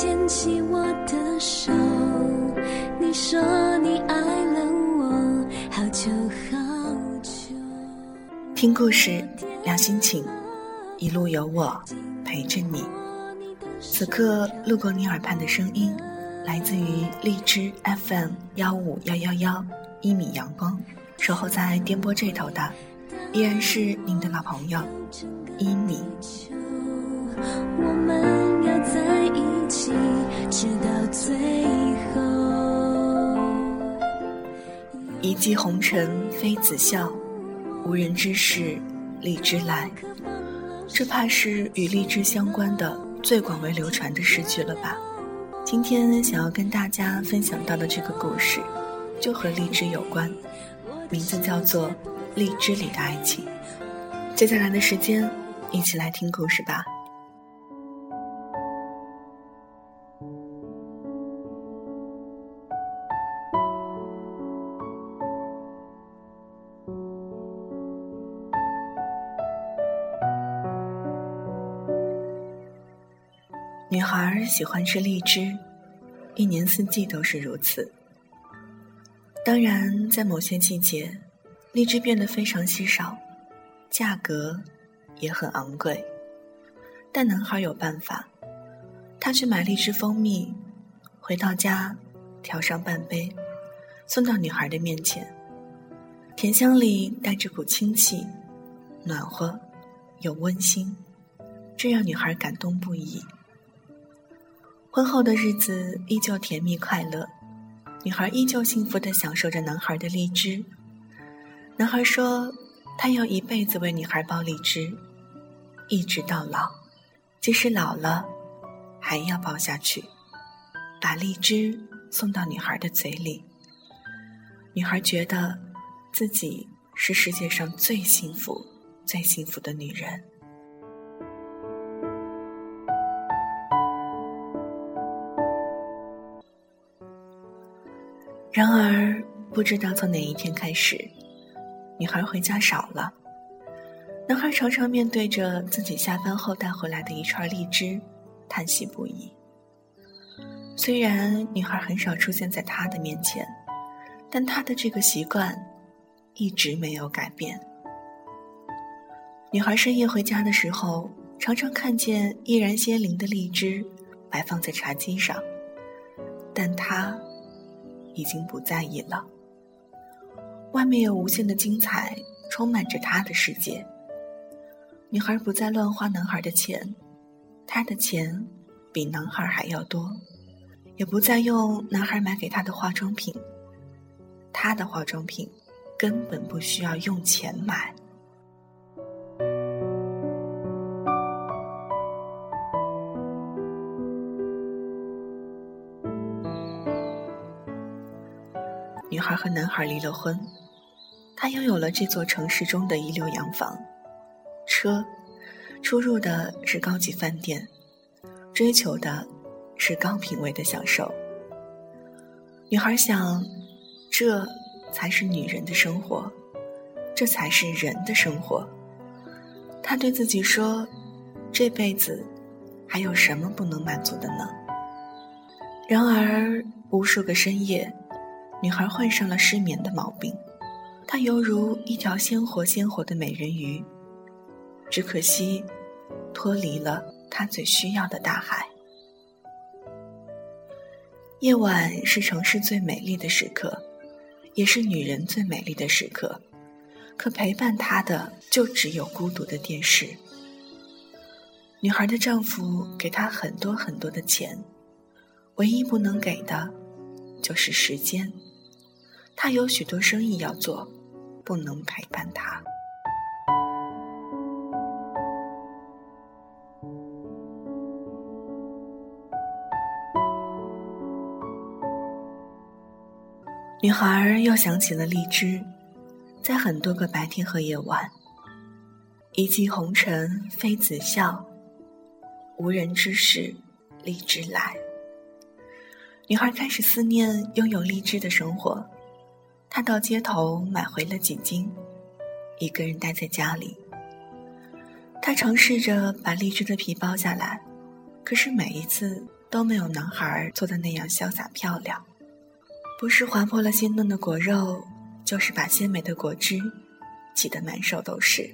牵起我的手你说你爱了我好久好久。听故事聊心情一路有我陪着你。此刻路过你耳畔的声音来自于荔枝 fm 幺五幺幺幺一米阳光守候在颠簸这头的依然是您的老朋友依米。我们在一起，直到最后。一骑红尘妃子笑，无人知是荔枝来。这怕是与荔枝相关的最广为流传的诗句了吧？今天想要跟大家分享到的这个故事，就和荔枝有关，名字叫做《荔枝里的爱情》。接下来的时间，一起来听故事吧。女孩喜欢吃荔枝，一年四季都是如此。当然，在某些季节，荔枝变得非常稀少，价格也很昂贵。但男孩有办法，他去买荔枝蜂蜜，回到家调上半杯，送到女孩的面前。甜香里带着股清气，暖和又温馨，这让女孩感动不已。婚后的日子依旧甜蜜快乐，女孩依旧幸福地享受着男孩的荔枝。男孩说：“他要一辈子为女孩剥荔枝，一直到老，即使老了，还要剥下去，把荔枝送到女孩的嘴里。”女孩觉得自己是世界上最幸福、最幸福的女人。然而，不知道从哪一天开始，女孩回家少了。男孩常常面对着自己下班后带回来的一串荔枝，叹息不已。虽然女孩很少出现在他的面前，但他的这个习惯一直没有改变。女孩深夜回家的时候，常常看见依然鲜灵的荔枝摆放在茶几上，但他。已经不在意了。外面有无限的精彩，充满着他的世界。女孩不再乱花男孩的钱，她的钱比男孩还要多，也不再用男孩买给她的化妆品，她的化妆品根本不需要用钱买。女孩和男孩离了婚，她拥有了这座城市中的一流洋房、车，出入的是高级饭店，追求的是高品位的享受。女孩想，这才是女人的生活，这才是人的生活。她对自己说：“这辈子还有什么不能满足的呢？”然而，无数个深夜。女孩患上了失眠的毛病，她犹如一条鲜活鲜活的美人鱼，只可惜脱离了她最需要的大海。夜晚是城市最美丽的时刻，也是女人最美丽的时刻，可陪伴她的就只有孤独的电视。女孩的丈夫给她很多很多的钱，唯一不能给的，就是时间。他有许多生意要做，不能陪伴他。女孩又想起了荔枝，在很多个白天和夜晚，一骑红尘妃子笑，无人知是荔枝来。女孩开始思念拥有荔枝的生活。他到街头买回了几斤，一个人待在家里。他尝试着把荔枝的皮剥下来，可是每一次都没有男孩做的那样潇洒漂亮。不是划破了鲜嫩的果肉，就是把鲜美的果汁挤得满手都是。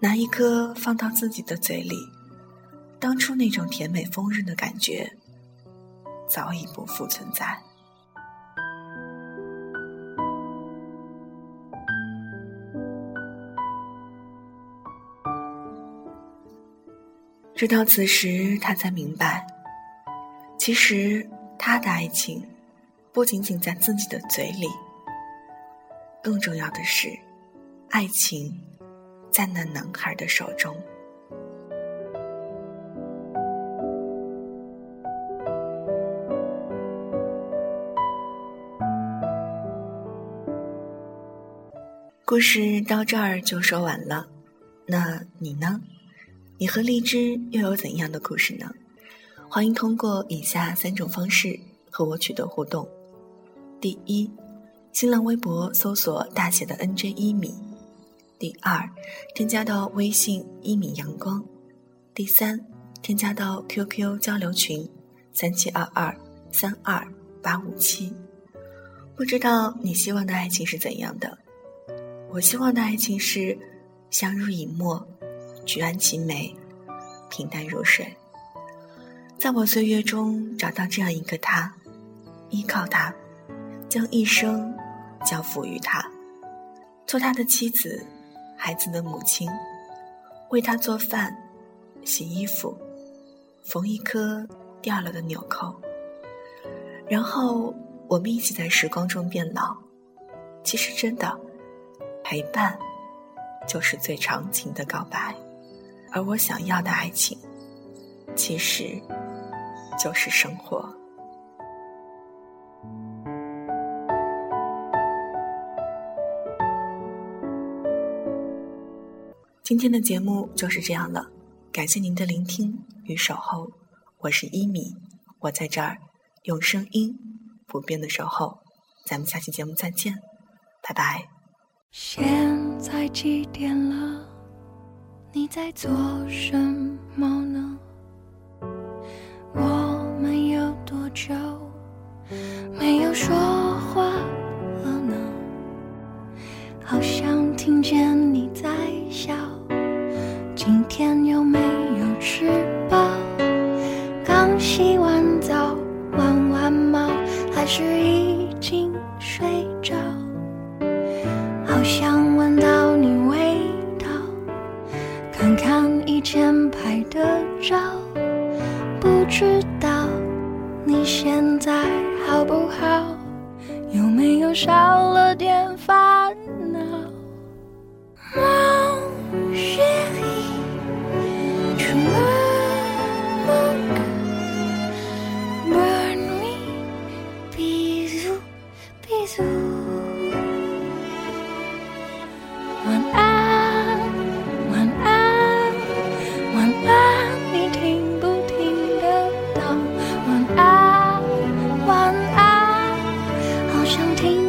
拿一颗放到自己的嘴里，当初那种甜美丰润的感觉，早已不复存在。直到此时，他才明白，其实他的爱情。不仅仅在自己的嘴里，更重要的是，爱情在那男孩的手中。故事到这儿就说完了，那你呢？你和荔枝又有怎样的故事呢？欢迎通过以下三种方式和我取得互动。第一，新浪微博搜索大写的 NJ 一米。第二，添加到微信一米阳光。第三，添加到 QQ 交流群三七二二三二八五七。不知道你希望的爱情是怎样的？我希望的爱情是相濡以沫，举案齐眉，平淡如水。在我岁月中找到这样一个他，依靠他。将一生交付于他，做他的妻子，孩子的母亲，为他做饭、洗衣服、缝一颗掉了的纽扣，然后我们一起在时光中变老。其实，真的陪伴就是最长情的告白，而我想要的爱情，其实就是生活。今天的节目就是这样了，感谢您的聆听与守候，我是一米，我在这儿用声音不变的守候，咱们下期节目再见，拜拜。现在几点了？你在做什么呢？我们有多久没有说话了呢？好像听见你在笑。今天有没不知道你现在好不好？有没有少了点烦想听。